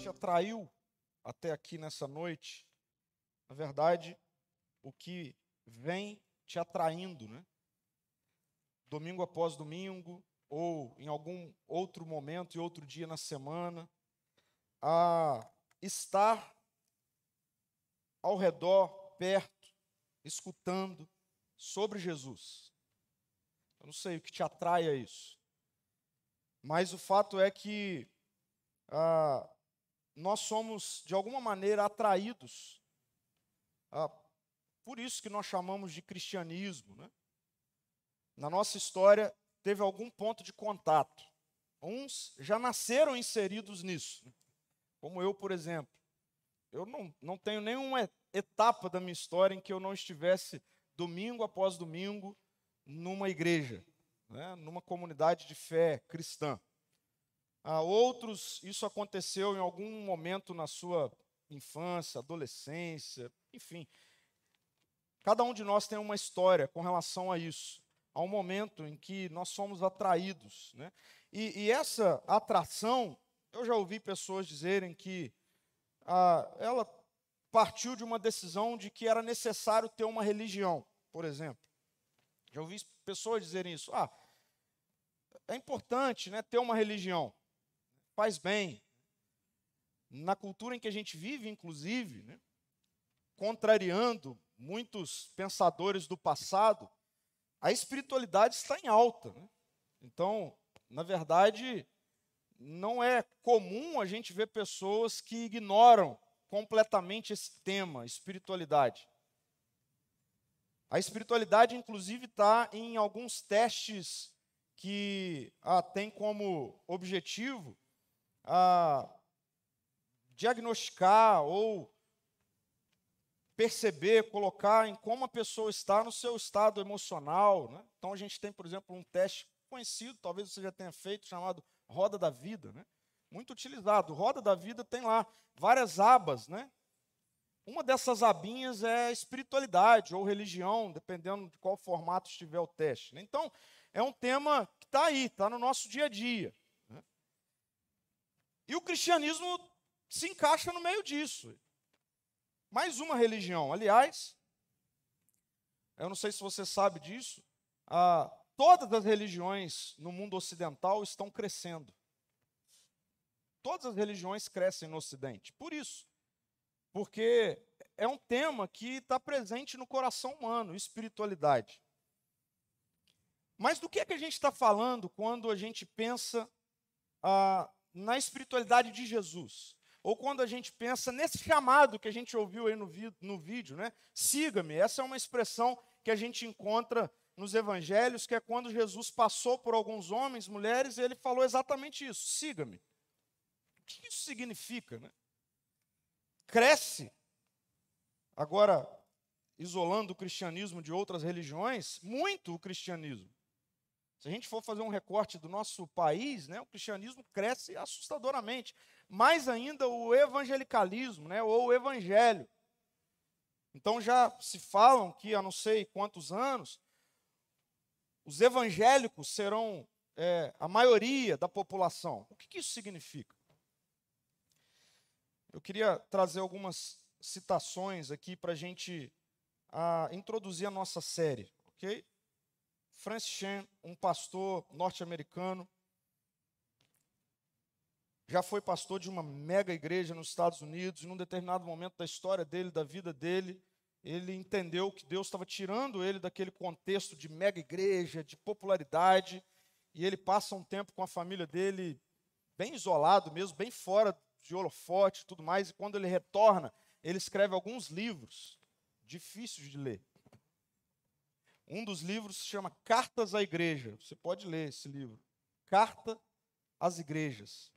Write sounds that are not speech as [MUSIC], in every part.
te atraiu até aqui nessa noite, na verdade, o que vem te atraindo, né? Domingo após domingo, ou em algum outro momento e outro dia na semana, a estar ao redor, perto, escutando sobre Jesus. Eu não sei o que te atrai a isso, mas o fato é que ah, nós somos, de alguma maneira, atraídos. Ah, por isso que nós chamamos de cristianismo. Né? Na nossa história, teve algum ponto de contato. Uns já nasceram inseridos nisso, como eu, por exemplo. Eu não, não tenho nenhuma etapa da minha história em que eu não estivesse domingo após domingo numa igreja, né, numa comunidade de fé cristã. A outros, isso aconteceu em algum momento na sua infância, adolescência, enfim. Cada um de nós tem uma história com relação a isso. Há um momento em que nós somos atraídos. Né? E, e essa atração, eu já ouvi pessoas dizerem que ah, ela partiu de uma decisão de que era necessário ter uma religião, por exemplo. Já ouvi pessoas dizerem isso. Ah, é importante né, ter uma religião faz bem. Na cultura em que a gente vive, inclusive, né, contrariando muitos pensadores do passado, a espiritualidade está em alta. Né? Então, na verdade, não é comum a gente ver pessoas que ignoram completamente esse tema, espiritualidade. A espiritualidade, inclusive, está em alguns testes que ah, tem como objetivo a diagnosticar ou perceber, colocar em como a pessoa está no seu estado emocional. Né? Então a gente tem, por exemplo, um teste conhecido, talvez você já tenha feito, chamado Roda da Vida, né? muito utilizado. Roda da Vida tem lá várias abas, né? Uma dessas abinhas é espiritualidade ou religião, dependendo de qual formato estiver o teste. Né? Então, é um tema que está aí, está no nosso dia a dia. E o cristianismo se encaixa no meio disso. Mais uma religião. Aliás, eu não sei se você sabe disso, ah, todas as religiões no mundo ocidental estão crescendo. Todas as religiões crescem no Ocidente. Por isso. Porque é um tema que está presente no coração humano, espiritualidade. Mas do que é que a gente está falando quando a gente pensa ah, na espiritualidade de Jesus. Ou quando a gente pensa nesse chamado que a gente ouviu aí no, no vídeo, né? Siga-me. Essa é uma expressão que a gente encontra nos evangelhos, que é quando Jesus passou por alguns homens, mulheres, e ele falou exatamente isso: siga-me. O que isso significa? Né? Cresce. Agora, isolando o cristianismo de outras religiões, muito o cristianismo. Se a gente for fazer um recorte do nosso país, né, o cristianismo cresce assustadoramente. Mais ainda o evangelicalismo, né, ou o evangelho. Então já se falam que há não sei quantos anos, os evangélicos serão é, a maioria da população. O que, que isso significa? Eu queria trazer algumas citações aqui para a gente ah, introduzir a nossa série, ok? Francis Chan, um pastor norte-americano, já foi pastor de uma mega igreja nos Estados Unidos, e num determinado momento da história dele, da vida dele, ele entendeu que Deus estava tirando ele daquele contexto de mega igreja, de popularidade, e ele passa um tempo com a família dele bem isolado mesmo, bem fora de holofote e tudo mais, e quando ele retorna, ele escreve alguns livros difíceis de ler. Um dos livros se chama Cartas à Igreja. Você pode ler esse livro. Carta às Igrejas.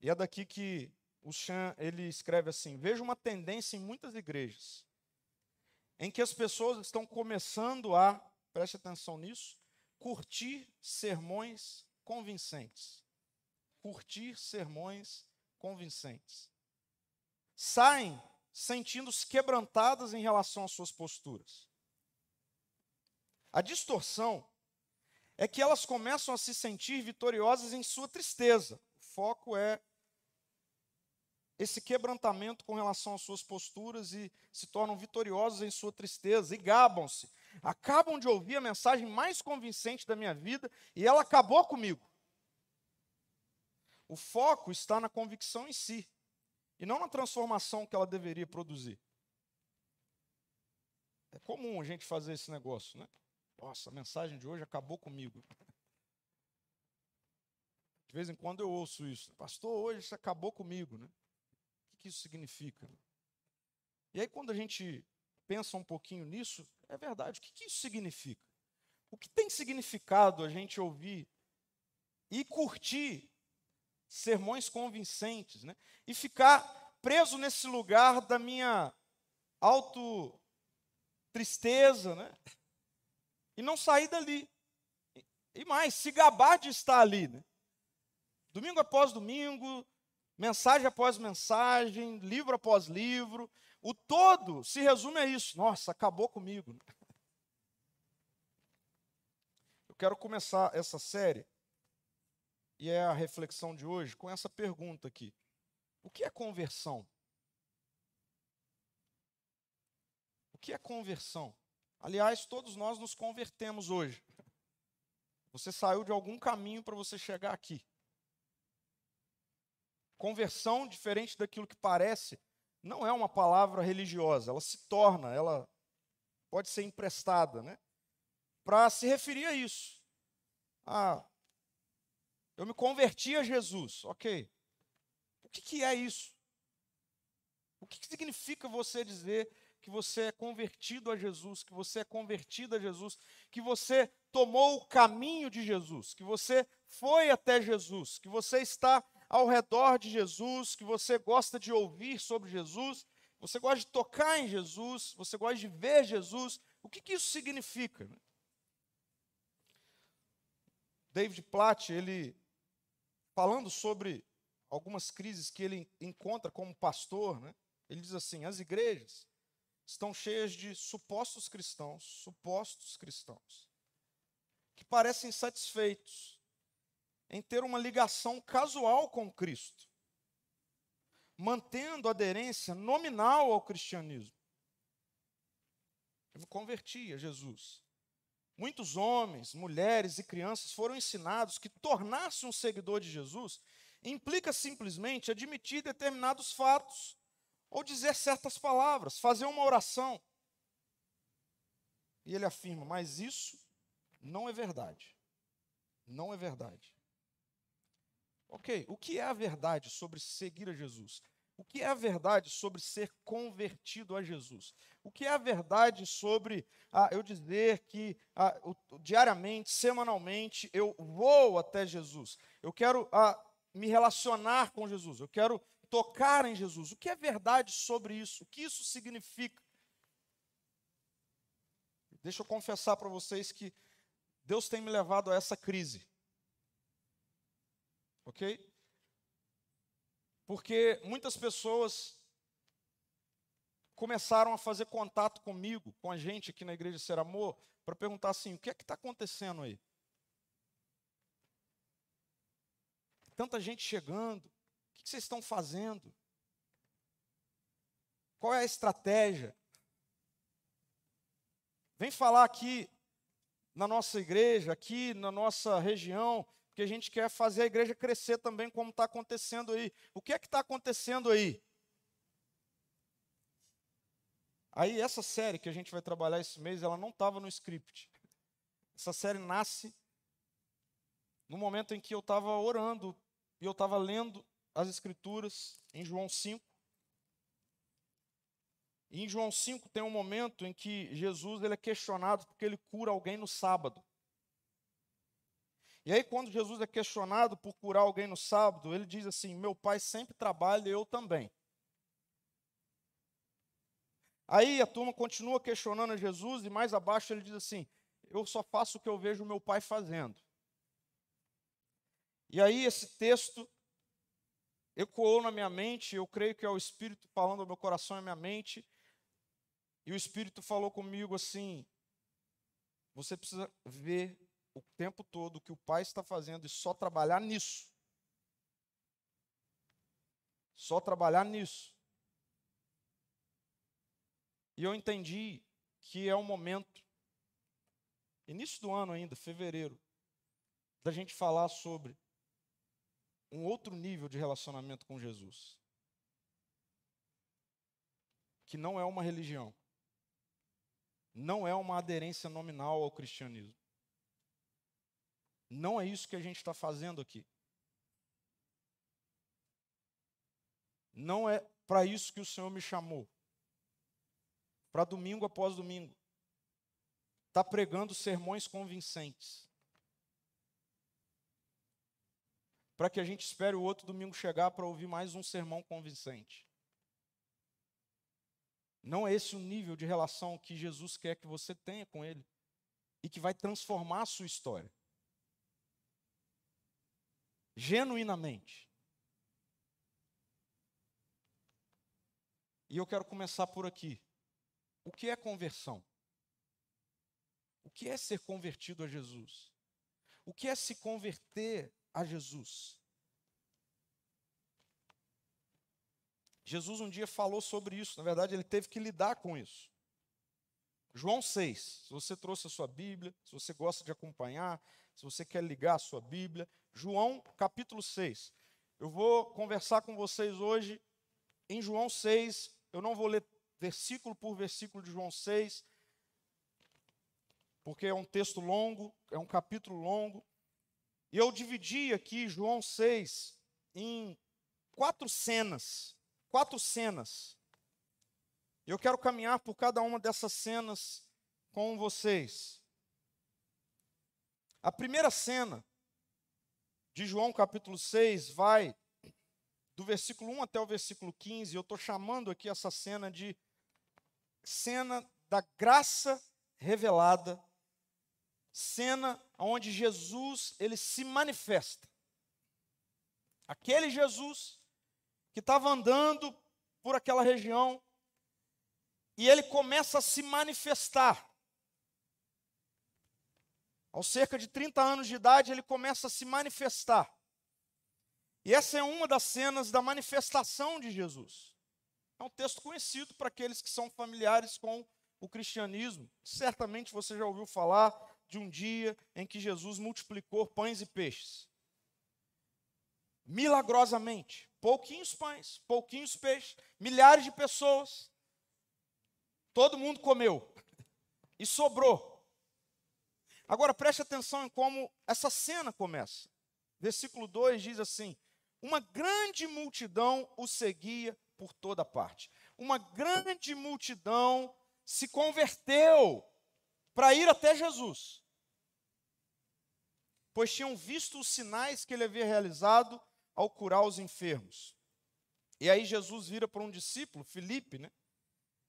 E é daqui que o Chan ele escreve assim: Vejo uma tendência em muitas igrejas em que as pessoas estão começando a, preste atenção nisso, curtir sermões convincentes. Curtir sermões convincentes. Saem sentindo-se quebrantadas em relação às suas posturas. A distorção é que elas começam a se sentir vitoriosas em sua tristeza. O foco é esse quebrantamento com relação às suas posturas e se tornam vitoriosos em sua tristeza e gabam-se. Acabam de ouvir a mensagem mais convincente da minha vida e ela acabou comigo. O foco está na convicção em si e não na transformação que ela deveria produzir. É comum a gente fazer esse negócio, né? Nossa, a mensagem de hoje acabou comigo. De vez em quando eu ouço isso. Pastor, hoje isso acabou comigo, né? O que isso significa? E aí, quando a gente pensa um pouquinho nisso, é verdade. O que isso significa? O que tem significado a gente ouvir e curtir sermões convincentes, né? E ficar preso nesse lugar da minha auto tristeza, né? E não sair dali. E mais, se gabar de estar ali, né? Domingo após domingo, mensagem após mensagem, livro após livro, o todo se resume a isso. Nossa, acabou comigo. Eu quero começar essa série e é a reflexão de hoje com essa pergunta aqui: O que é conversão? O que é conversão? Aliás, todos nós nos convertemos hoje. Você saiu de algum caminho para você chegar aqui. Conversão, diferente daquilo que parece, não é uma palavra religiosa, ela se torna, ela pode ser emprestada, né? Para se referir a isso. Ah, eu me converti a Jesus. Ok. O que, que é isso? O que, que significa você dizer que você é convertido a Jesus, que você é convertido a Jesus, que você tomou o caminho de Jesus, que você foi até Jesus, que você está ao redor de Jesus, que você gosta de ouvir sobre Jesus, você gosta de tocar em Jesus, você gosta de ver Jesus. O que, que isso significa? David Platt, ele falando sobre algumas crises que ele encontra como pastor, né? ele diz assim: as igrejas estão cheias de supostos cristãos, supostos cristãos, que parecem satisfeitos em ter uma ligação casual com Cristo, mantendo aderência nominal ao cristianismo. Eu me converti a Jesus. Muitos homens, mulheres e crianças foram ensinados que tornar-se um seguidor de Jesus implica simplesmente admitir determinados fatos ou dizer certas palavras, fazer uma oração. E ele afirma: Mas isso não é verdade. Não é verdade. Ok, o que é a verdade sobre seguir a Jesus? O que é a verdade sobre ser convertido a Jesus? O que é a verdade sobre ah, eu dizer que ah, diariamente, semanalmente, eu vou até Jesus? Eu quero ah, me relacionar com Jesus, eu quero tocar em Jesus. O que é verdade sobre isso? O que isso significa? Deixa eu confessar para vocês que Deus tem me levado a essa crise. Ok? Porque muitas pessoas começaram a fazer contato comigo, com a gente aqui na Igreja Ser Amor, para perguntar assim: o que é que está acontecendo aí? Tanta gente chegando, o que vocês estão fazendo? Qual é a estratégia? Vem falar aqui na nossa igreja, aqui na nossa região, porque a gente quer fazer a igreja crescer também, como está acontecendo aí. O que é que está acontecendo aí? Aí, essa série que a gente vai trabalhar esse mês, ela não estava no script. Essa série nasce no momento em que eu estava orando e eu estava lendo as Escrituras em João 5. E em João 5 tem um momento em que Jesus ele é questionado porque ele cura alguém no sábado. E aí, quando Jesus é questionado por curar alguém no sábado, ele diz assim: Meu pai sempre trabalha, eu também. Aí a turma continua questionando a Jesus, e mais abaixo ele diz assim: Eu só faço o que eu vejo meu pai fazendo. E aí esse texto ecoou na minha mente, eu creio que é o Espírito falando ao meu coração e à minha mente, e o Espírito falou comigo assim: Você precisa ver o tempo todo o que o pai está fazendo e só trabalhar nisso. só trabalhar nisso. E eu entendi que é o momento, início do ano ainda, fevereiro, da gente falar sobre um outro nível de relacionamento com Jesus. Que não é uma religião. Não é uma aderência nominal ao cristianismo. Não é isso que a gente está fazendo aqui. Não é para isso que o Senhor me chamou. Para domingo após domingo. Está pregando sermões convincentes. Para que a gente espere o outro domingo chegar para ouvir mais um sermão convincente. Não é esse o nível de relação que Jesus quer que você tenha com Ele e que vai transformar a sua história. Genuinamente. E eu quero começar por aqui. O que é conversão? O que é ser convertido a Jesus? O que é se converter a Jesus? Jesus um dia falou sobre isso, na verdade, ele teve que lidar com isso. João 6, se você trouxe a sua Bíblia, se você gosta de acompanhar, se você quer ligar a sua Bíblia, João capítulo 6. Eu vou conversar com vocês hoje em João 6, eu não vou ler versículo por versículo de João 6, porque é um texto longo, é um capítulo longo. E eu dividi aqui João 6 em quatro cenas. Quatro cenas. Eu quero caminhar por cada uma dessas cenas com vocês. A primeira cena de João capítulo 6 vai do versículo 1 até o versículo 15. Eu estou chamando aqui essa cena de cena da graça revelada, cena onde Jesus ele se manifesta. Aquele Jesus que estava andando por aquela região e ele começa a se manifestar. Aos cerca de 30 anos de idade, ele começa a se manifestar. E essa é uma das cenas da manifestação de Jesus. É um texto conhecido para aqueles que são familiares com o cristianismo. Certamente você já ouviu falar de um dia em que Jesus multiplicou pães e peixes. Milagrosamente. Pouquinhos pães, pouquinhos peixes, milhares de pessoas. Todo mundo comeu. E sobrou. Agora preste atenção em como essa cena começa. Versículo 2 diz assim: Uma grande multidão o seguia por toda parte. Uma grande multidão se converteu para ir até Jesus, pois tinham visto os sinais que ele havia realizado ao curar os enfermos. E aí Jesus vira para um discípulo, Felipe, né?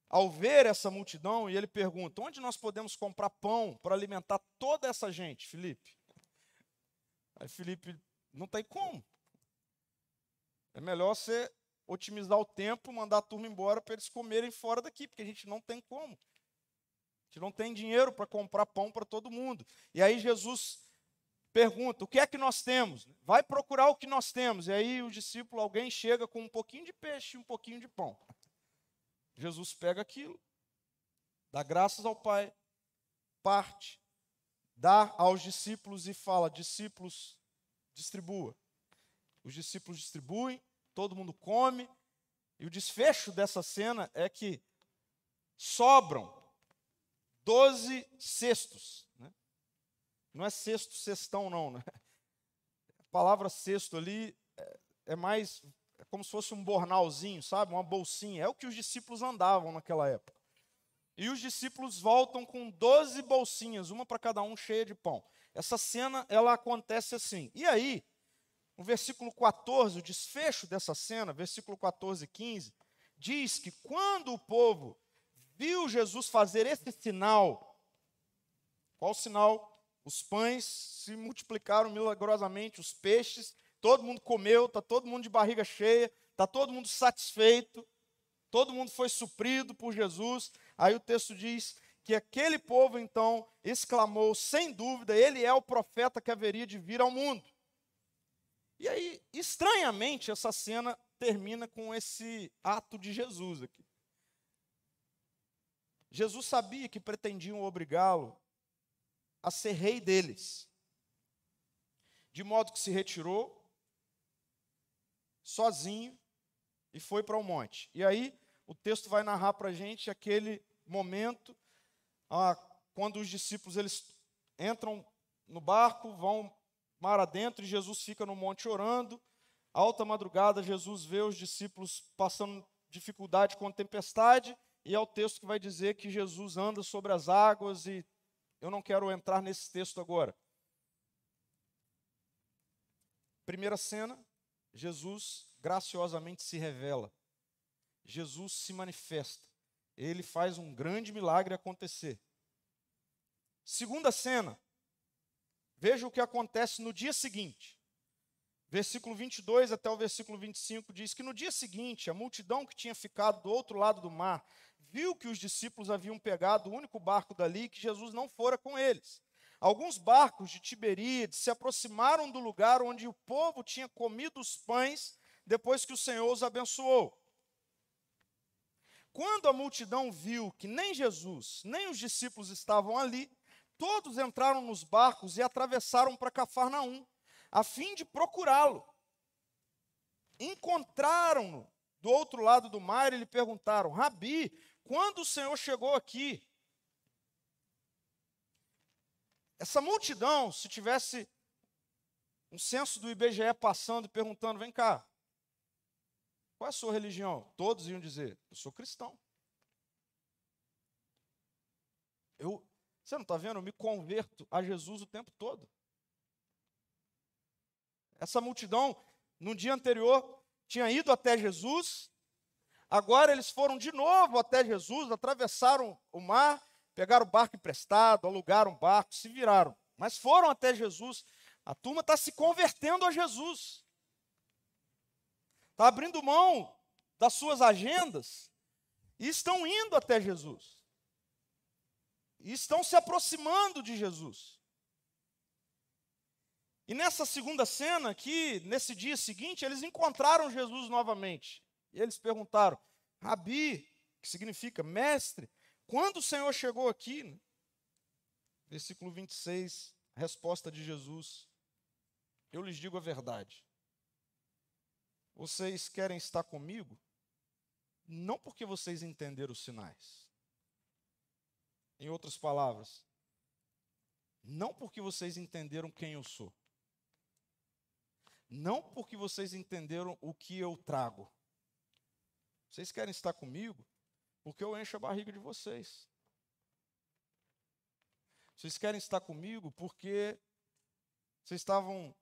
Ao ver essa multidão, e ele pergunta: onde nós podemos comprar pão para alimentar toda essa gente, Felipe? Aí Felipe, não tem como. É melhor você otimizar o tempo, mandar a turma embora para eles comerem fora daqui, porque a gente não tem como. Gente não tem dinheiro para comprar pão para todo mundo. E aí Jesus pergunta: o que é que nós temos? Vai procurar o que nós temos. E aí o discípulo, alguém chega com um pouquinho de peixe e um pouquinho de pão. Jesus pega aquilo, dá graças ao Pai, parte, dá aos discípulos e fala: discípulos, distribua. Os discípulos distribuem, todo mundo come. E o desfecho dessa cena é que sobram doze cestos. Né? Não é cesto, cestão, não. Né? A palavra cesto ali é, é mais é como se fosse um bornalzinho, sabe? Uma bolsinha. É o que os discípulos andavam naquela época. E os discípulos voltam com doze bolsinhas, uma para cada um cheia de pão. Essa cena, ela acontece assim. E aí, o versículo 14, o desfecho dessa cena, versículo 14 e 15, diz que quando o povo viu Jesus fazer esse sinal, qual sinal? Os pães se multiplicaram milagrosamente, os peixes, todo mundo comeu, está todo mundo de barriga cheia, está todo mundo satisfeito, todo mundo foi suprido por Jesus. Aí o texto diz que aquele povo então exclamou, sem dúvida, ele é o profeta que haveria de vir ao mundo. E aí, estranhamente, essa cena termina com esse ato de Jesus aqui. Jesus sabia que pretendiam obrigá-lo a ser rei deles. De modo que se retirou sozinho e foi para o monte. E aí o texto vai narrar para a gente aquele momento ah, quando os discípulos eles entram no barco, vão mar adentro e Jesus fica no monte orando. Alta madrugada, Jesus vê os discípulos passando dificuldade com a tempestade, e é o texto que vai dizer que Jesus anda sobre as águas, e eu não quero entrar nesse texto agora. Primeira cena, Jesus graciosamente se revela. Jesus se manifesta. Ele faz um grande milagre acontecer. Segunda cena, veja o que acontece no dia seguinte. Versículo 22 até o versículo 25 diz que no dia seguinte, a multidão que tinha ficado do outro lado do mar viu que os discípulos haviam pegado o único barco dali e que Jesus não fora com eles. Alguns barcos de Tiberíades se aproximaram do lugar onde o povo tinha comido os pães depois que o Senhor os abençoou. Quando a multidão viu que nem Jesus, nem os discípulos estavam ali, todos entraram nos barcos e atravessaram para Cafarnaum, a fim de procurá-lo. Encontraram-no do outro lado do mar e lhe perguntaram: Rabi, quando o Senhor chegou aqui? Essa multidão, se tivesse um censo do IBGE passando e perguntando: vem cá, qual é a sua religião? Todos iam dizer: eu sou cristão. Eu, você não está vendo? Eu me converto a Jesus o tempo todo. Essa multidão, no dia anterior, tinha ido até Jesus, agora eles foram de novo até Jesus, atravessaram o mar Pegaram o barco emprestado, alugaram um barco, se viraram. Mas foram até Jesus. A turma está se convertendo a Jesus. Está abrindo mão das suas agendas e estão indo até Jesus. E estão se aproximando de Jesus. E nessa segunda cena aqui, nesse dia seguinte, eles encontraram Jesus novamente. E eles perguntaram: Rabi, que significa mestre, quando o Senhor chegou aqui, versículo 26, a resposta de Jesus: Eu lhes digo a verdade. Vocês querem estar comigo? Não porque vocês entenderam os sinais. Em outras palavras, não porque vocês entenderam quem eu sou. Não porque vocês entenderam o que eu trago. Vocês querem estar comigo porque eu encho a barriga de vocês. Vocês querem estar comigo porque vocês estavam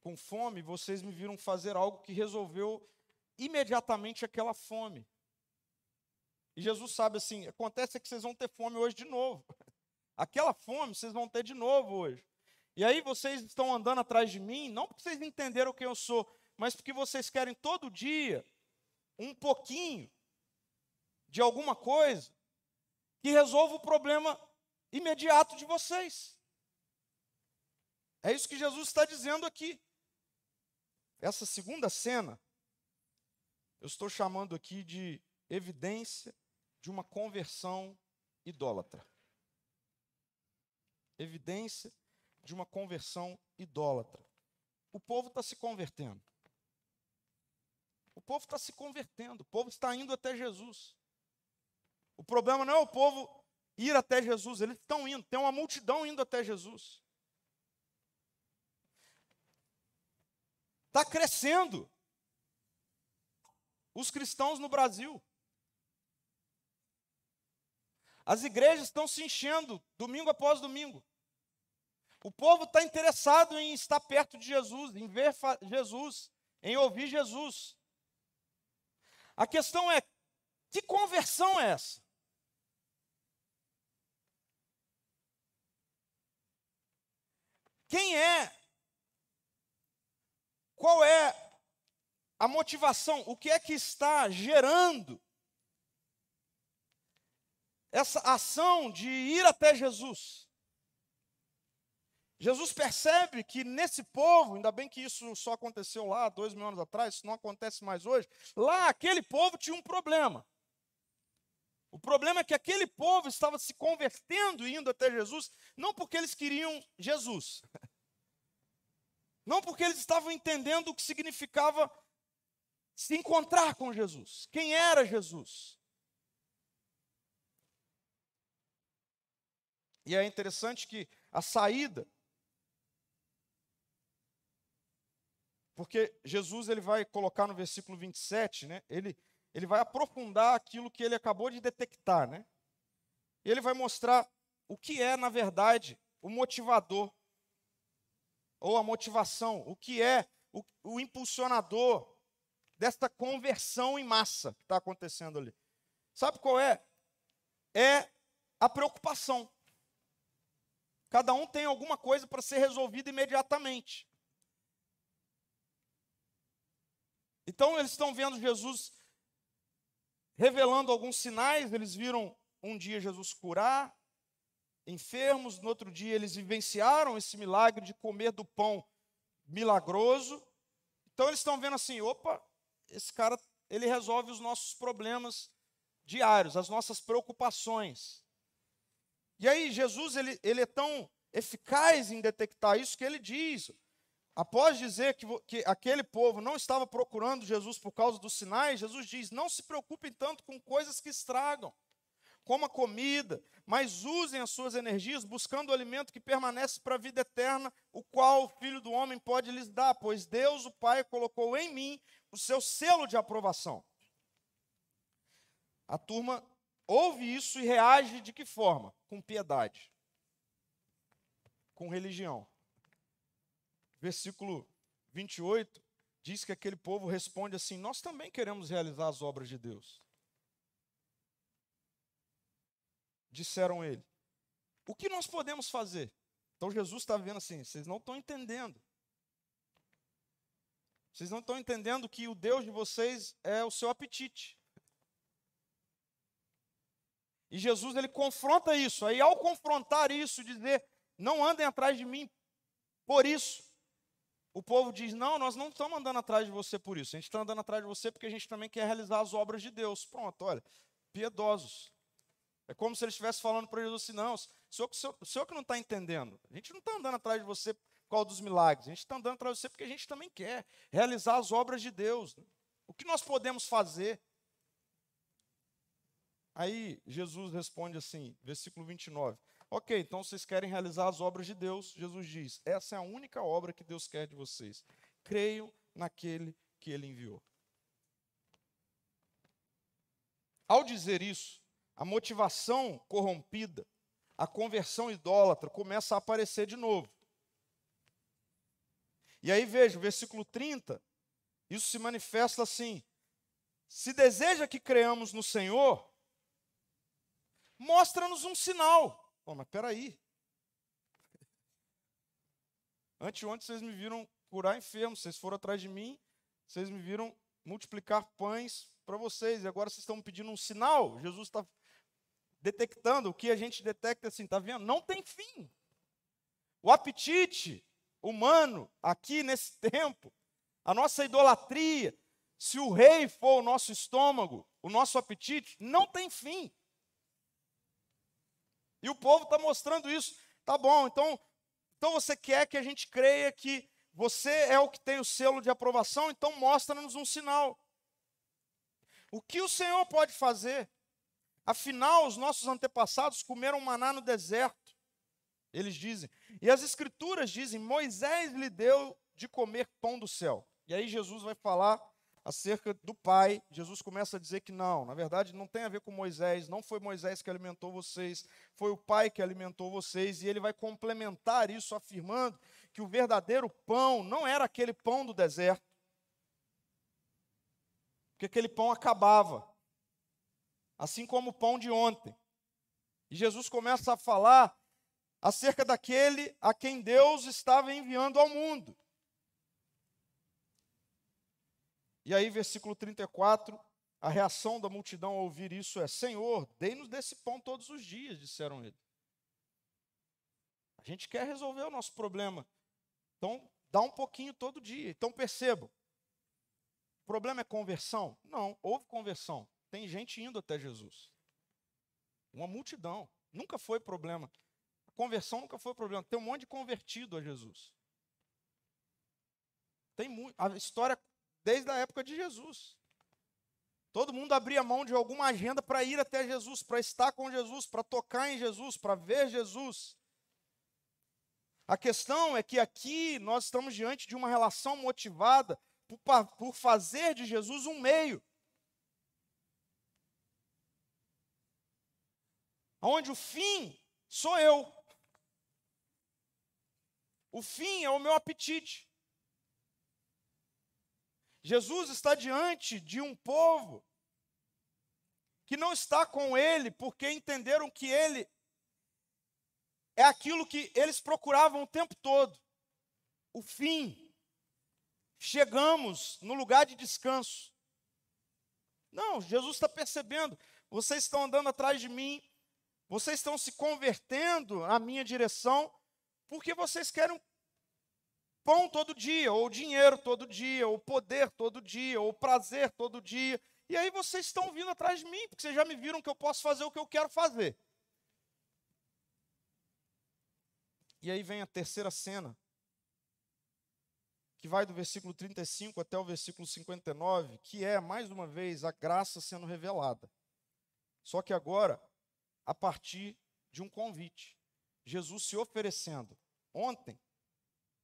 com fome, vocês me viram fazer algo que resolveu imediatamente aquela fome. E Jesus sabe assim: acontece que vocês vão ter fome hoje de novo. [LAUGHS] Aquela fome vocês vão ter de novo hoje. E aí vocês estão andando atrás de mim, não porque vocês entenderam quem eu sou, mas porque vocês querem todo dia um pouquinho de alguma coisa que resolva o problema imediato de vocês. É isso que Jesus está dizendo aqui. Essa segunda cena, eu estou chamando aqui de evidência de uma conversão idólatra. Evidência de uma conversão idólatra. O povo está se convertendo. Povo está se convertendo, o povo está indo até Jesus. O problema não é o povo ir até Jesus, eles estão indo, tem uma multidão indo até Jesus. Está crescendo os cristãos no Brasil. As igrejas estão se enchendo domingo após domingo. O povo está interessado em estar perto de Jesus, em ver Jesus, em ouvir Jesus. A questão é: que conversão é essa? Quem é? Qual é a motivação? O que é que está gerando essa ação de ir até Jesus? Jesus percebe que nesse povo, ainda bem que isso só aconteceu lá dois mil anos atrás, isso não acontece mais hoje. Lá, aquele povo tinha um problema. O problema é que aquele povo estava se convertendo e indo até Jesus, não porque eles queriam Jesus, [LAUGHS] não porque eles estavam entendendo o que significava se encontrar com Jesus, quem era Jesus. E é interessante que a saída Porque Jesus ele vai colocar no versículo 27, né? Ele, ele vai aprofundar aquilo que ele acabou de detectar, né? Ele vai mostrar o que é, na verdade, o motivador ou a motivação, o que é o, o impulsionador desta conversão em massa que está acontecendo ali. Sabe qual é? É a preocupação. Cada um tem alguma coisa para ser resolvida imediatamente. Então eles estão vendo Jesus revelando alguns sinais, eles viram um dia Jesus curar enfermos, no outro dia eles vivenciaram esse milagre de comer do pão milagroso. Então eles estão vendo assim, opa, esse cara, ele resolve os nossos problemas diários, as nossas preocupações. E aí Jesus, ele, ele é tão eficaz em detectar isso que ele diz, Após dizer que, que aquele povo não estava procurando Jesus por causa dos sinais, Jesus diz: não se preocupem tanto com coisas que estragam, como a comida, mas usem as suas energias buscando o alimento que permanece para a vida eterna, o qual o Filho do Homem pode lhes dar, pois Deus, o Pai, colocou em mim o seu selo de aprovação. A turma ouve isso e reage de que forma? Com piedade, com religião versículo 28, diz que aquele povo responde assim: Nós também queremos realizar as obras de Deus. Disseram ele: O que nós podemos fazer? Então Jesus está vendo assim: vocês não estão entendendo. Vocês não estão entendendo que o Deus de vocês é o seu apetite. E Jesus ele confronta isso. Aí ao confrontar isso, dizer: "Não andem atrás de mim por isso" o povo diz: Não, nós não estamos andando atrás de você por isso. A gente está andando atrás de você porque a gente também quer realizar as obras de Deus. Pronto, olha, piedosos. É como se eles estivessem falando para Jesus assim: Não, o senhor, o senhor, que não está entendendo. A gente não está andando atrás de você causa dos milagres. A gente está andando atrás de você porque a gente também quer realizar as obras de Deus. O que nós podemos fazer? Aí Jesus responde assim, versículo 29. Ok, então vocês querem realizar as obras de Deus. Jesus diz: essa é a única obra que Deus quer de vocês. Creiam naquele que ele enviou. Ao dizer isso, a motivação corrompida, a conversão idólatra começa a aparecer de novo. E aí veja, versículo 30, isso se manifesta assim: se deseja que creamos no Senhor, mostra-nos um sinal. Oh, mas peraí. Anteontem vocês me viram curar enfermos, vocês foram atrás de mim, vocês me viram multiplicar pães para vocês, e agora vocês estão pedindo um sinal. Jesus está detectando o que a gente detecta assim, está vendo? Não tem fim. O apetite humano aqui nesse tempo, a nossa idolatria, se o rei for o nosso estômago, o nosso apetite, não tem fim. E o povo está mostrando isso. Tá bom, então, então você quer que a gente creia que você é o que tem o selo de aprovação, então mostra-nos um sinal. O que o Senhor pode fazer? Afinal, os nossos antepassados comeram maná no deserto. Eles dizem. E as escrituras dizem: Moisés lhe deu de comer pão do céu. E aí Jesus vai falar acerca do Pai, Jesus começa a dizer que não, na verdade não tem a ver com Moisés, não foi Moisés que alimentou vocês, foi o Pai que alimentou vocês, e ele vai complementar isso afirmando que o verdadeiro pão não era aquele pão do deserto, porque aquele pão acabava, assim como o pão de ontem. E Jesus começa a falar acerca daquele a quem Deus estava enviando ao mundo. E aí, versículo 34, a reação da multidão ao ouvir isso é: Senhor, dê-nos desse pão todos os dias, disseram ele. A gente quer resolver o nosso problema. Então, dá um pouquinho todo dia. Então, percebam. O problema é conversão? Não, houve conversão. Tem gente indo até Jesus. Uma multidão. Nunca foi problema. A conversão nunca foi problema. Tem um monte de convertido a Jesus. Tem muito. A história desde a época de Jesus. Todo mundo abria mão de alguma agenda para ir até Jesus, para estar com Jesus, para tocar em Jesus, para ver Jesus. A questão é que aqui nós estamos diante de uma relação motivada por, por fazer de Jesus um meio. Onde o fim sou eu. O fim é o meu apetite. Jesus está diante de um povo que não está com ele porque entenderam que ele é aquilo que eles procuravam o tempo todo o fim. Chegamos no lugar de descanso. Não, Jesus está percebendo. Vocês estão andando atrás de mim, vocês estão se convertendo à minha direção, porque vocês querem pão todo dia, ou dinheiro todo dia, ou poder todo dia, ou prazer todo dia. E aí vocês estão vindo atrás de mim, porque vocês já me viram que eu posso fazer o que eu quero fazer. E aí vem a terceira cena, que vai do versículo 35 até o versículo 59, que é, mais uma vez, a graça sendo revelada. Só que agora, a partir de um convite. Jesus se oferecendo. Ontem,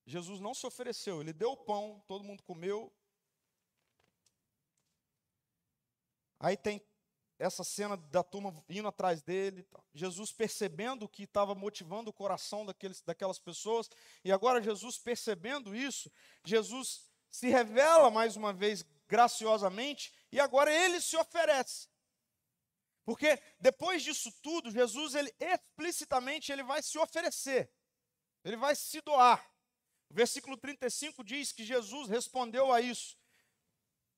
Jesus não se ofereceu, ele deu o pão, todo mundo comeu. Aí tem essa cena da turma indo atrás dele. Jesus percebendo que estava motivando o coração daqueles, daquelas pessoas. E agora, Jesus percebendo isso, Jesus se revela mais uma vez graciosamente e agora ele se oferece. Porque depois disso tudo, Jesus ele explicitamente ele vai se oferecer. Ele vai se doar. O versículo 35 diz que Jesus respondeu a isso.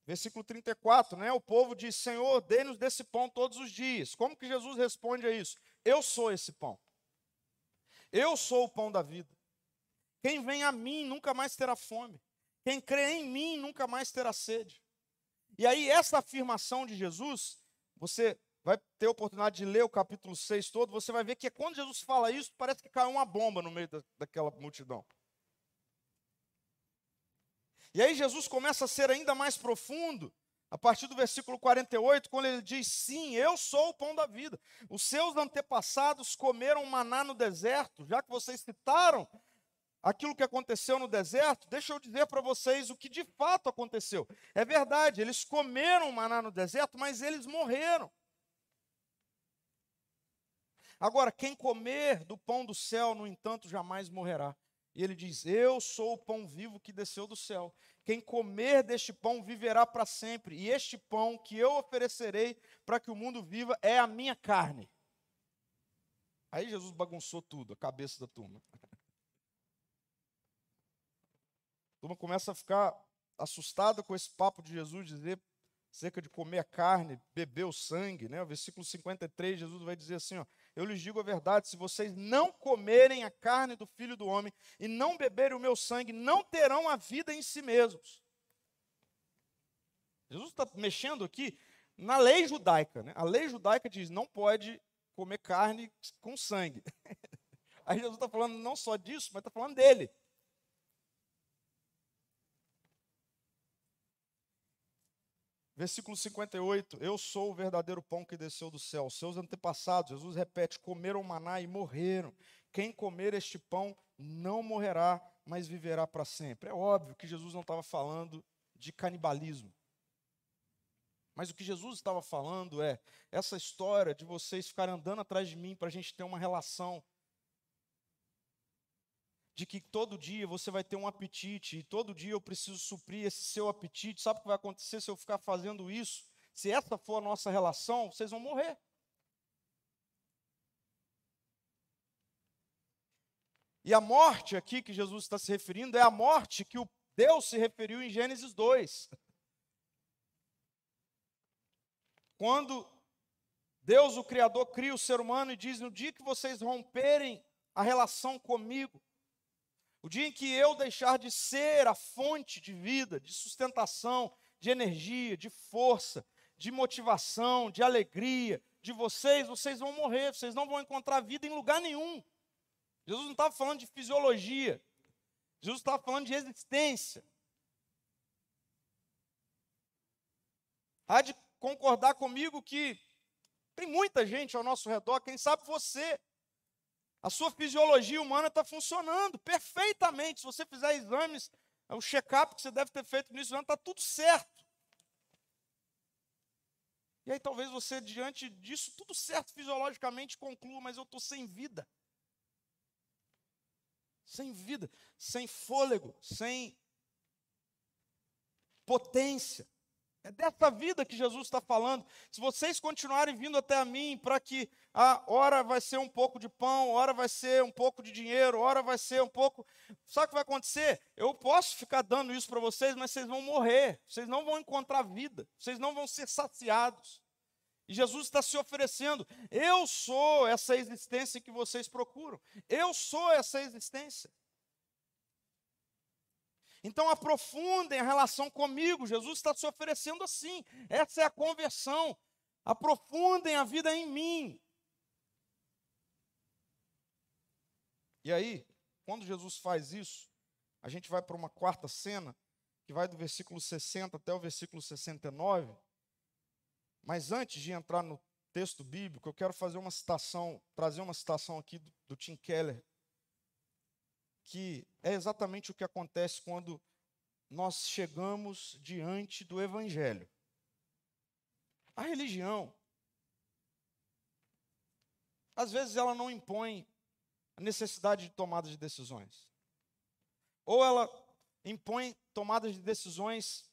Versículo 34, né? O povo diz: Senhor, dê-nos desse pão todos os dias. Como que Jesus responde a isso? Eu sou esse pão. Eu sou o pão da vida. Quem vem a mim nunca mais terá fome. Quem crê em mim nunca mais terá sede. E aí, essa afirmação de Jesus, você vai ter a oportunidade de ler o capítulo 6 todo, você vai ver que quando Jesus fala isso, parece que caiu uma bomba no meio da, daquela multidão. E aí Jesus começa a ser ainda mais profundo, a partir do versículo 48, quando ele diz: Sim, eu sou o pão da vida. Os seus antepassados comeram maná no deserto, já que vocês citaram aquilo que aconteceu no deserto, deixa eu dizer para vocês o que de fato aconteceu. É verdade, eles comeram maná no deserto, mas eles morreram. Agora, quem comer do pão do céu, no entanto, jamais morrerá. E ele diz: Eu sou o pão vivo que desceu do céu. Quem comer deste pão viverá para sempre. E este pão que eu oferecerei para que o mundo viva é a minha carne. Aí Jesus bagunçou tudo, a cabeça da turma. A turma começa a ficar assustada com esse papo de Jesus dizer cerca de comer a carne, beber o sangue, né? O versículo 53, Jesus vai dizer assim, ó: Eu lhes digo a verdade, se vocês não comerem a carne do Filho do homem e não beberem o meu sangue, não terão a vida em si mesmos. Jesus está mexendo aqui na lei judaica, né? A lei judaica diz: não pode comer carne com sangue. [LAUGHS] Aí Jesus está falando não só disso, mas está falando dele. Versículo 58, eu sou o verdadeiro pão que desceu do céu. Seus antepassados, Jesus repete, comeram maná e morreram. Quem comer este pão não morrerá, mas viverá para sempre. É óbvio que Jesus não estava falando de canibalismo. Mas o que Jesus estava falando é essa história de vocês ficarem andando atrás de mim para a gente ter uma relação de que todo dia você vai ter um apetite e todo dia eu preciso suprir esse seu apetite. Sabe o que vai acontecer se eu ficar fazendo isso? Se essa for a nossa relação, vocês vão morrer. E a morte aqui que Jesus está se referindo é a morte que o Deus se referiu em Gênesis 2. Quando Deus, o Criador, cria o ser humano e diz: no dia que vocês romperem a relação comigo. O dia em que eu deixar de ser a fonte de vida, de sustentação, de energia, de força, de motivação, de alegria de vocês, vocês vão morrer, vocês não vão encontrar vida em lugar nenhum. Jesus não estava falando de fisiologia, Jesus estava falando de existência. Há de concordar comigo que tem muita gente ao nosso redor, quem sabe você. A sua fisiologia humana está funcionando perfeitamente. Se você fizer exames, o check-up que você deve ter feito nisso, está tudo certo. E aí talvez você, diante disso, tudo certo fisiologicamente, conclua, mas eu estou sem vida. Sem vida, sem fôlego, sem potência. É dessa vida que Jesus está falando. Se vocês continuarem vindo até a mim para que a hora vai ser um pouco de pão, hora vai ser um pouco de dinheiro, hora vai ser um pouco. Sabe o que vai acontecer? Eu posso ficar dando isso para vocês, mas vocês vão morrer. Vocês não vão encontrar vida. Vocês não vão ser saciados. E Jesus está se oferecendo. Eu sou essa existência que vocês procuram. Eu sou essa existência. Então aprofundem a relação comigo. Jesus está se oferecendo assim. Essa é a conversão. Aprofundem a vida em mim. E aí, quando Jesus faz isso, a gente vai para uma quarta cena, que vai do versículo 60 até o versículo 69. Mas antes de entrar no texto bíblico, eu quero fazer uma citação, trazer uma citação aqui do, do Tim Keller, que é exatamente o que acontece quando nós chegamos diante do Evangelho. A religião, às vezes, ela não impõe a necessidade de tomada de decisões. Ou ela impõe tomadas de decisões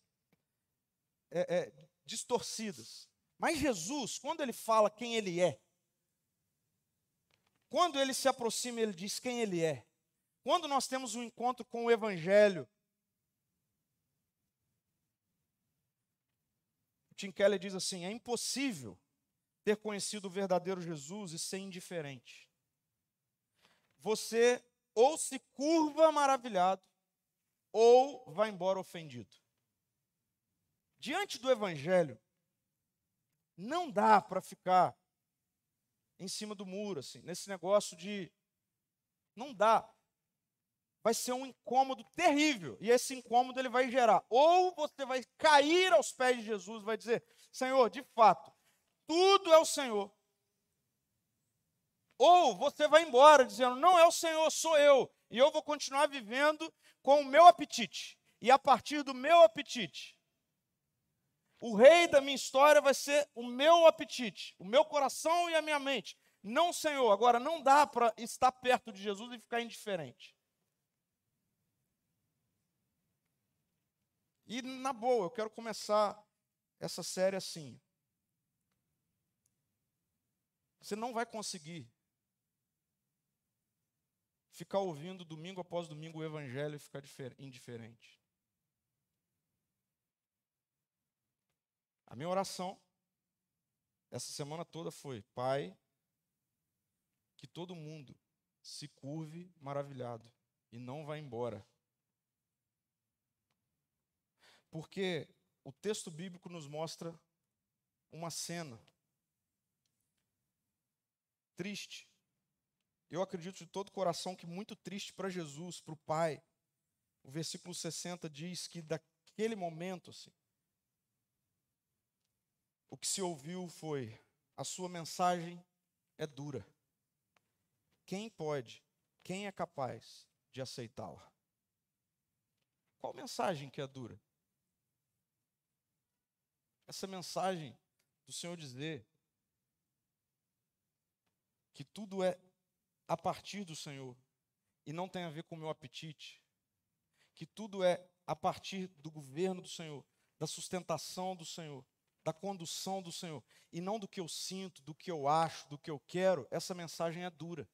é, é, distorcidas. Mas Jesus, quando ele fala quem ele é, quando ele se aproxima, ele diz quem ele é. Quando nós temos um encontro com o Evangelho, Tim Keller diz assim: é impossível ter conhecido o verdadeiro Jesus e ser indiferente. Você ou se curva maravilhado, ou vai embora ofendido. Diante do Evangelho, não dá para ficar em cima do muro, assim, nesse negócio de. Não dá vai ser um incômodo terrível. E esse incômodo ele vai gerar. Ou você vai cair aos pés de Jesus, vai dizer: Senhor, de fato, tudo é o Senhor. Ou você vai embora dizendo: Não é o Senhor, sou eu. E eu vou continuar vivendo com o meu apetite. E a partir do meu apetite, o rei da minha história vai ser o meu apetite, o meu coração e a minha mente. Não, Senhor. Agora, não dá para estar perto de Jesus e ficar indiferente. E na boa, eu quero começar essa série assim. Você não vai conseguir ficar ouvindo domingo após domingo o evangelho e ficar indiferente. A minha oração essa semana toda foi: Pai, que todo mundo se curve maravilhado e não vá embora porque o texto bíblico nos mostra uma cena triste. Eu acredito de todo coração que muito triste para Jesus, para o Pai. O versículo 60 diz que daquele momento, assim, o que se ouviu foi: a sua mensagem é dura. Quem pode, quem é capaz de aceitá-la? Qual mensagem que é dura? Essa mensagem do Senhor dizer que tudo é a partir do Senhor e não tem a ver com o meu apetite, que tudo é a partir do governo do Senhor, da sustentação do Senhor, da condução do Senhor, e não do que eu sinto, do que eu acho, do que eu quero, essa mensagem é dura.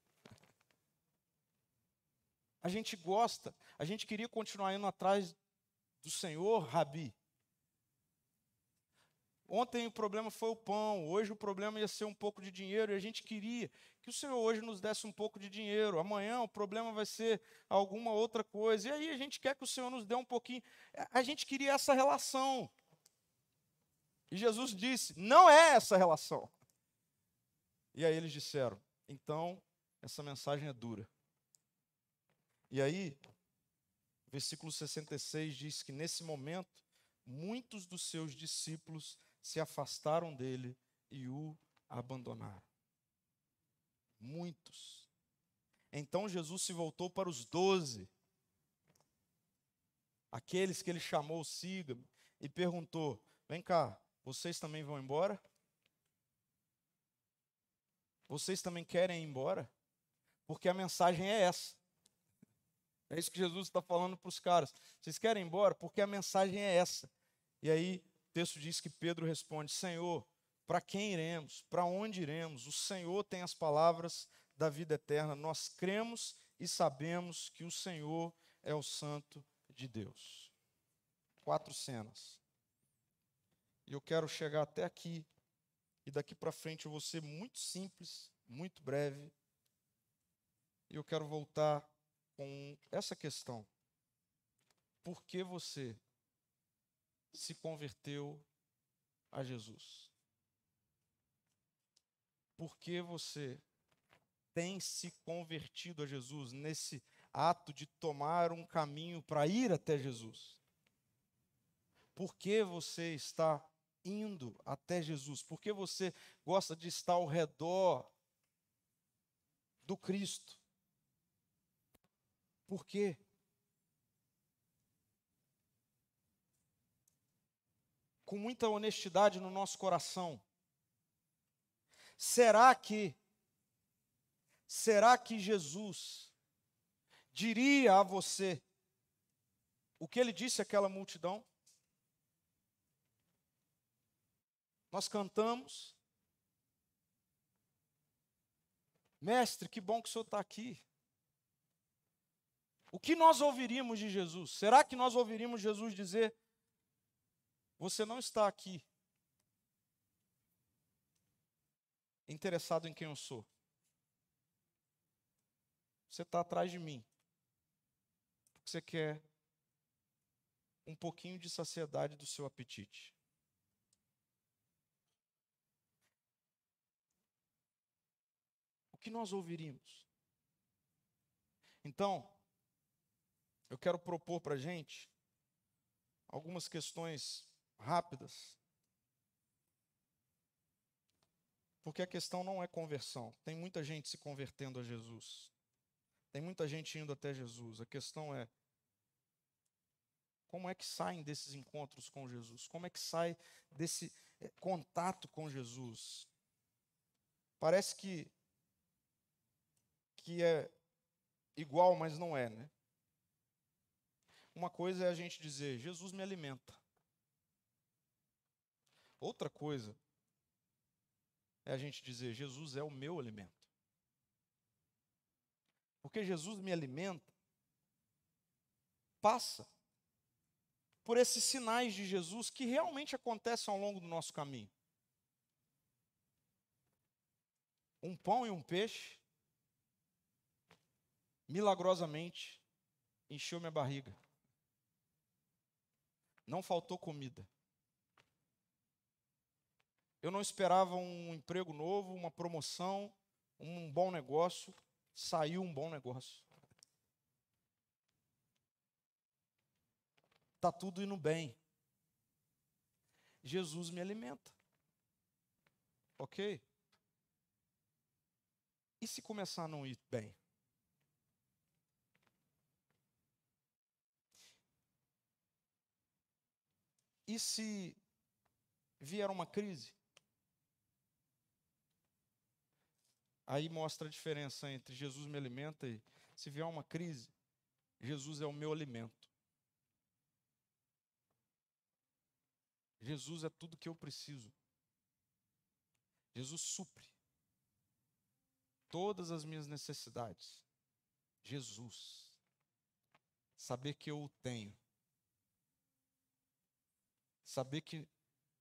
A gente gosta, a gente queria continuar indo atrás do Senhor, Rabi, Ontem o problema foi o pão, hoje o problema ia ser um pouco de dinheiro, e a gente queria que o Senhor hoje nos desse um pouco de dinheiro. Amanhã o problema vai ser alguma outra coisa. E aí a gente quer que o Senhor nos dê um pouquinho. A gente queria essa relação. E Jesus disse: não é essa relação. E aí eles disseram: então essa mensagem é dura. E aí, versículo 66 diz que nesse momento, muitos dos seus discípulos se afastaram dele e o abandonaram. Muitos. Então Jesus se voltou para os doze, aqueles que ele chamou, siga-me, e perguntou: Vem cá, vocês também vão embora? Vocês também querem ir embora? Porque a mensagem é essa. É isso que Jesus está falando para os caras. Vocês querem ir embora? Porque a mensagem é essa. E aí texto diz que Pedro responde: Senhor, para quem iremos? Para onde iremos? O Senhor tem as palavras da vida eterna. Nós cremos e sabemos que o Senhor é o Santo de Deus. Quatro cenas. E eu quero chegar até aqui. E daqui para frente eu vou ser muito simples, muito breve. E eu quero voltar com essa questão. Por que você se converteu a Jesus? Por que você tem se convertido a Jesus nesse ato de tomar um caminho para ir até Jesus? Por que você está indo até Jesus? Por que você gosta de estar ao redor do Cristo? Por quê? Com muita honestidade no nosso coração. Será que será que Jesus diria a você o que ele disse àquela multidão? Nós cantamos. Mestre, que bom que o senhor está aqui. O que nós ouviríamos de Jesus? Será que nós ouviríamos Jesus dizer: você não está aqui interessado em quem eu sou. Você está atrás de mim. Porque você quer um pouquinho de saciedade do seu apetite. O que nós ouviríamos? Então, eu quero propor para a gente algumas questões rápidas. Porque a questão não é conversão. Tem muita gente se convertendo a Jesus. Tem muita gente indo até Jesus. A questão é como é que saem desses encontros com Jesus? Como é que sai desse eh, contato com Jesus? Parece que que é igual, mas não é, né? Uma coisa é a gente dizer: Jesus me alimenta. Outra coisa é a gente dizer: Jesus é o meu alimento. Porque Jesus me alimenta, passa por esses sinais de Jesus que realmente acontecem ao longo do nosso caminho. Um pão e um peixe, milagrosamente, encheu minha barriga. Não faltou comida. Eu não esperava um emprego novo, uma promoção, um bom negócio. Saiu um bom negócio. Está tudo indo bem. Jesus me alimenta. Ok? E se começar a não ir bem? E se vier uma crise? Aí mostra a diferença entre Jesus me alimenta e se vier uma crise, Jesus é o meu alimento. Jesus é tudo que eu preciso. Jesus supre todas as minhas necessidades. Jesus. Saber que eu o tenho. Saber que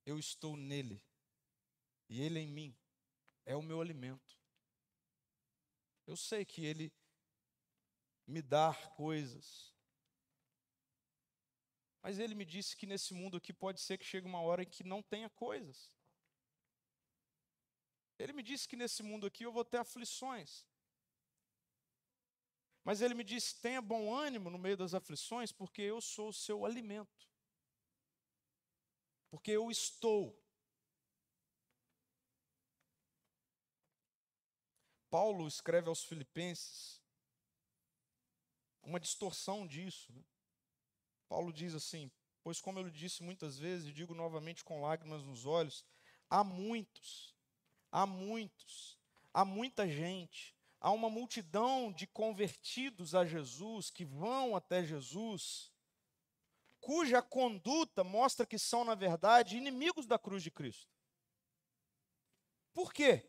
eu estou nele e ele em mim, é o meu alimento. Eu sei que ele me dá coisas, mas ele me disse que nesse mundo aqui pode ser que chegue uma hora em que não tenha coisas. Ele me disse que nesse mundo aqui eu vou ter aflições. Mas ele me disse: tenha bom ânimo no meio das aflições, porque eu sou o seu alimento. Porque eu estou. Paulo escreve aos Filipenses uma distorção disso. Né? Paulo diz assim: Pois, como eu lhe disse muitas vezes, e digo novamente com lágrimas nos olhos, há muitos, há muitos, há muita gente, há uma multidão de convertidos a Jesus, que vão até Jesus, cuja conduta mostra que são, na verdade, inimigos da cruz de Cristo. Por quê?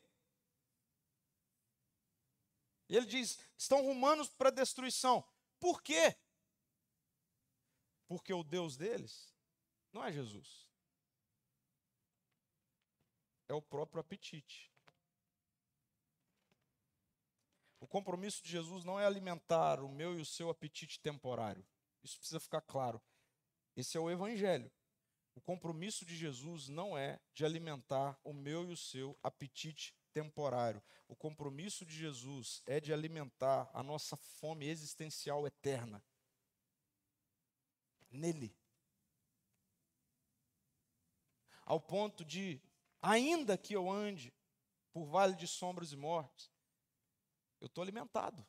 E ele diz: estão rumando para destruição. Por quê? Porque o Deus deles não é Jesus. É o próprio apetite. O compromisso de Jesus não é alimentar o meu e o seu apetite temporário. Isso precisa ficar claro. Esse é o Evangelho. O compromisso de Jesus não é de alimentar o meu e o seu apetite temporário. O compromisso de Jesus é de alimentar a nossa fome existencial eterna nele. Ao ponto de, ainda que eu ande por vale de sombras e mortes, eu estou alimentado.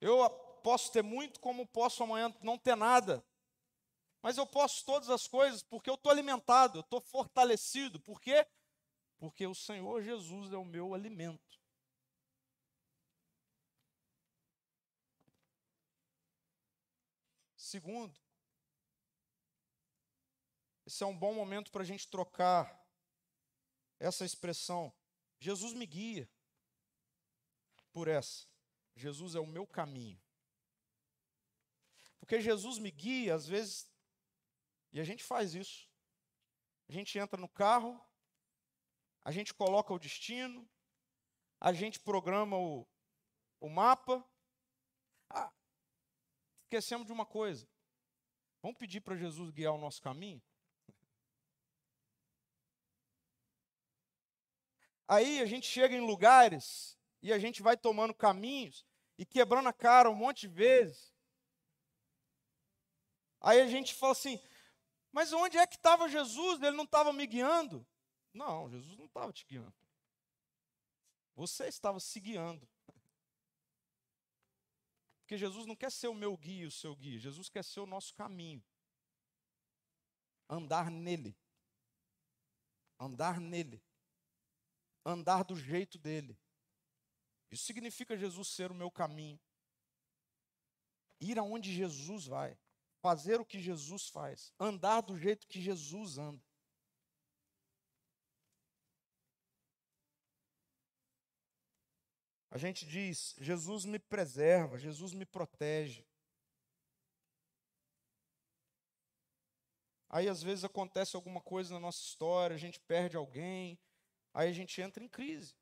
Eu posso ter muito, como posso amanhã não ter nada. Mas eu posso todas as coisas porque eu estou alimentado, eu estou fortalecido. Por quê? Porque o Senhor Jesus é o meu alimento. Segundo, esse é um bom momento para a gente trocar essa expressão. Jesus me guia por essa. Jesus é o meu caminho. Porque Jesus me guia, às vezes, e a gente faz isso. A gente entra no carro, a gente coloca o destino, a gente programa o, o mapa, esquecemos de uma coisa. Vamos pedir para Jesus guiar o nosso caminho? Aí a gente chega em lugares e a gente vai tomando caminhos e quebrando a cara um monte de vezes. Aí a gente fala assim: mas onde é que estava Jesus? Ele não estava me guiando? Não, Jesus não estava te guiando. Você estava se guiando. Porque Jesus não quer ser o meu guia, o seu guia. Jesus quer ser o nosso caminho. Andar nele. Andar nele. Andar do jeito dele. Isso significa Jesus ser o meu caminho. Ir aonde Jesus vai. Fazer o que Jesus faz. Andar do jeito que Jesus anda. A gente diz: Jesus me preserva, Jesus me protege. Aí às vezes acontece alguma coisa na nossa história, a gente perde alguém, aí a gente entra em crise.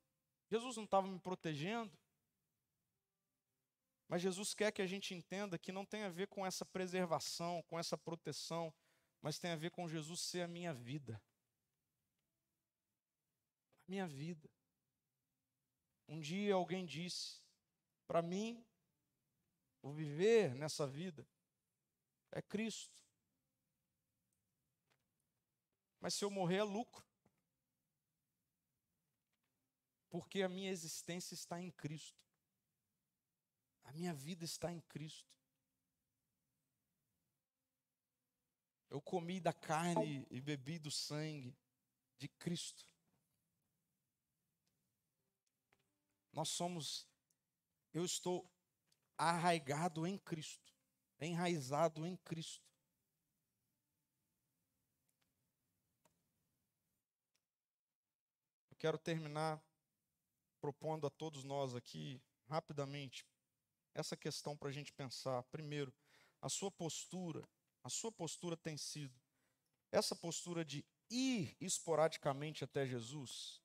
Jesus não estava me protegendo. Mas Jesus quer que a gente entenda que não tem a ver com essa preservação, com essa proteção, mas tem a ver com Jesus ser a minha vida. A minha vida. Um dia alguém disse: para mim, o viver nessa vida é Cristo. Mas se eu morrer é lucro. Porque a minha existência está em Cristo. A minha vida está em Cristo. Eu comi da carne e bebi do sangue de Cristo. Nós somos, eu estou arraigado em Cristo, enraizado em Cristo. Eu quero terminar propondo a todos nós aqui, rapidamente, essa questão para a gente pensar. Primeiro, a sua postura, a sua postura tem sido essa postura de ir esporadicamente até Jesus?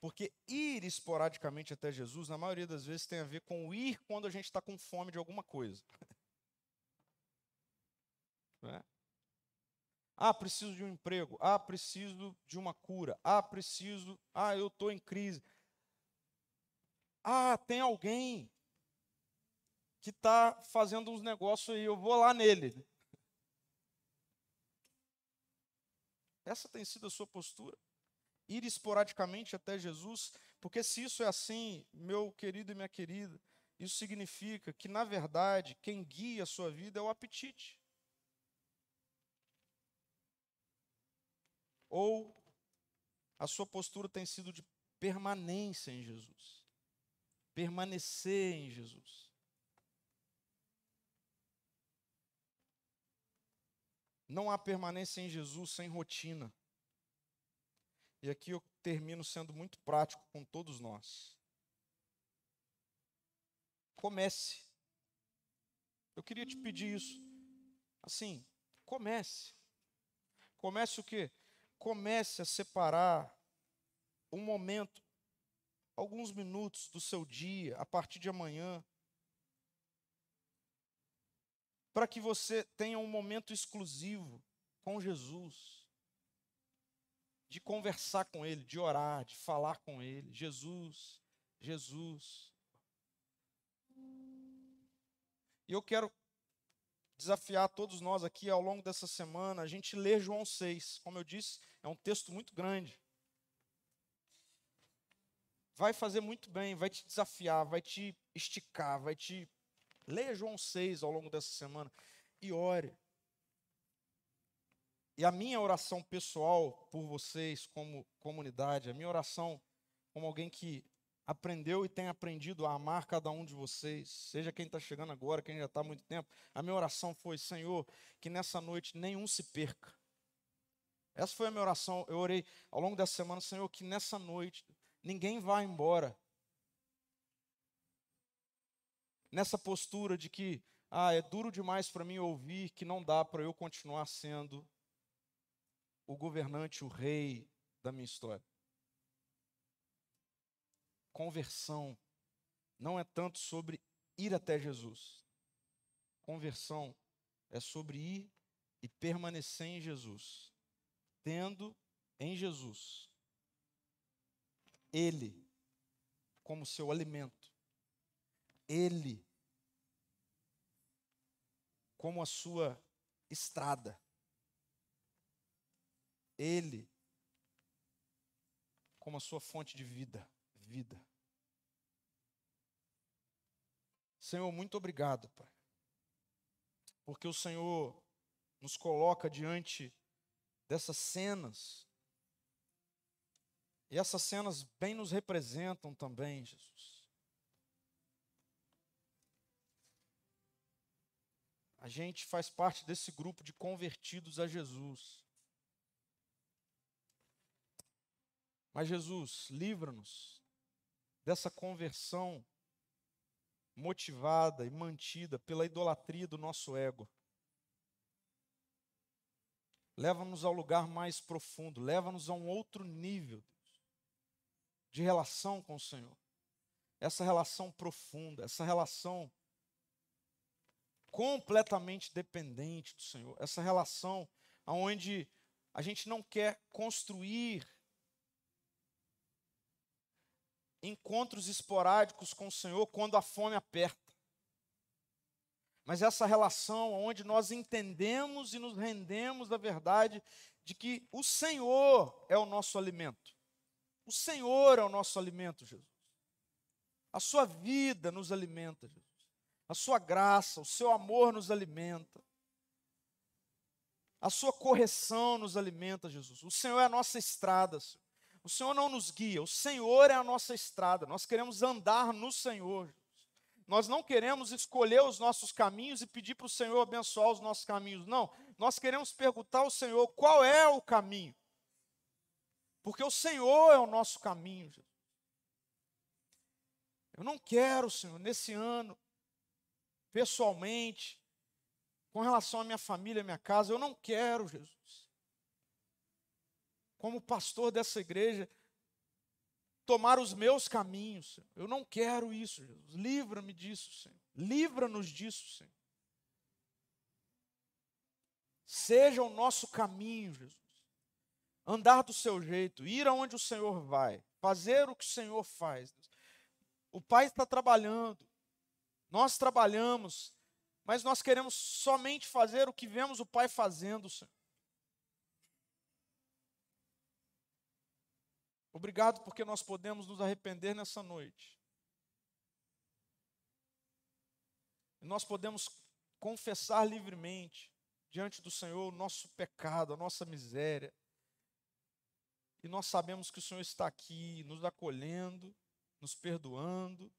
Porque ir esporadicamente até Jesus, na maioria das vezes, tem a ver com ir quando a gente está com fome de alguma coisa. [LAUGHS] É? Ah, preciso de um emprego. Ah, preciso de uma cura. Ah, preciso. Ah, eu estou em crise. Ah, tem alguém que está fazendo uns negócios aí, eu vou lá nele. Essa tem sido a sua postura? Ir esporadicamente até Jesus? Porque se isso é assim, meu querido e minha querida, isso significa que, na verdade, quem guia a sua vida é o apetite. Ou a sua postura tem sido de permanência em Jesus. Permanecer em Jesus. Não há permanência em Jesus sem rotina. E aqui eu termino sendo muito prático com todos nós. Comece. Eu queria te pedir isso. Assim, comece. Comece o quê? Comece a separar um momento, alguns minutos do seu dia, a partir de amanhã, para que você tenha um momento exclusivo com Jesus, de conversar com Ele, de orar, de falar com Ele. Jesus, Jesus. E eu quero desafiar todos nós aqui ao longo dessa semana a gente ler João 6. Como eu disse, é um texto muito grande. Vai fazer muito bem, vai te desafiar, vai te esticar, vai te Leia João 6 ao longo dessa semana e ore. E a minha oração pessoal por vocês, como comunidade, a minha oração como alguém que aprendeu e tem aprendido a amar cada um de vocês, seja quem está chegando agora, quem já está há muito tempo, a minha oração foi: Senhor, que nessa noite nenhum se perca. Essa foi a minha oração. Eu orei ao longo dessa semana, Senhor, que nessa noite ninguém vá embora nessa postura de que, ah, é duro demais para mim ouvir que não dá para eu continuar sendo o governante, o rei da minha história. Conversão não é tanto sobre ir até Jesus. Conversão é sobre ir e permanecer em Jesus, tendo em Jesus Ele como seu alimento ele como a sua estrada. Ele como a sua fonte de vida, vida. Senhor, muito obrigado, Pai. Porque o Senhor nos coloca diante dessas cenas. E essas cenas bem nos representam também, Jesus. A gente faz parte desse grupo de convertidos a Jesus. Mas Jesus, livra-nos dessa conversão motivada e mantida pela idolatria do nosso ego. Leva-nos ao lugar mais profundo, leva-nos a um outro nível de relação com o Senhor. Essa relação profunda, essa relação completamente dependente do Senhor. Essa relação onde a gente não quer construir encontros esporádicos com o Senhor quando a fome aperta. Mas essa relação onde nós entendemos e nos rendemos da verdade de que o Senhor é o nosso alimento. O Senhor é o nosso alimento, Jesus. A sua vida nos alimenta, Jesus. A sua graça, o seu amor nos alimenta. A sua correção nos alimenta, Jesus. O Senhor é a nossa estrada. Senhor. O Senhor não nos guia, o Senhor é a nossa estrada. Nós queremos andar no Senhor. Nós não queremos escolher os nossos caminhos e pedir para o Senhor abençoar os nossos caminhos. Não. Nós queremos perguntar ao Senhor qual é o caminho. Porque o Senhor é o nosso caminho. Jesus. Eu não quero, Senhor, nesse ano, pessoalmente, com relação à minha família, à minha casa, eu não quero, Jesus. Como pastor dessa igreja, tomar os meus caminhos, Senhor. Eu não quero isso, Jesus. Livra-me disso, Senhor. Livra-nos disso, Senhor. Seja o nosso caminho, Jesus. Andar do seu jeito, ir aonde o Senhor vai, fazer o que o Senhor faz. O Pai está trabalhando, nós trabalhamos, mas nós queremos somente fazer o que vemos o Pai fazendo, Senhor. Obrigado porque nós podemos nos arrepender nessa noite. E nós podemos confessar livremente diante do Senhor o nosso pecado, a nossa miséria. E nós sabemos que o Senhor está aqui nos acolhendo, nos perdoando,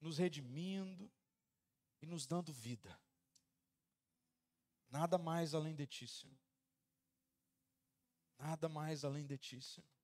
nos redimindo e nos dando vida. Nada mais além de ti, Senhor. Nada mais além de ti, Senhor.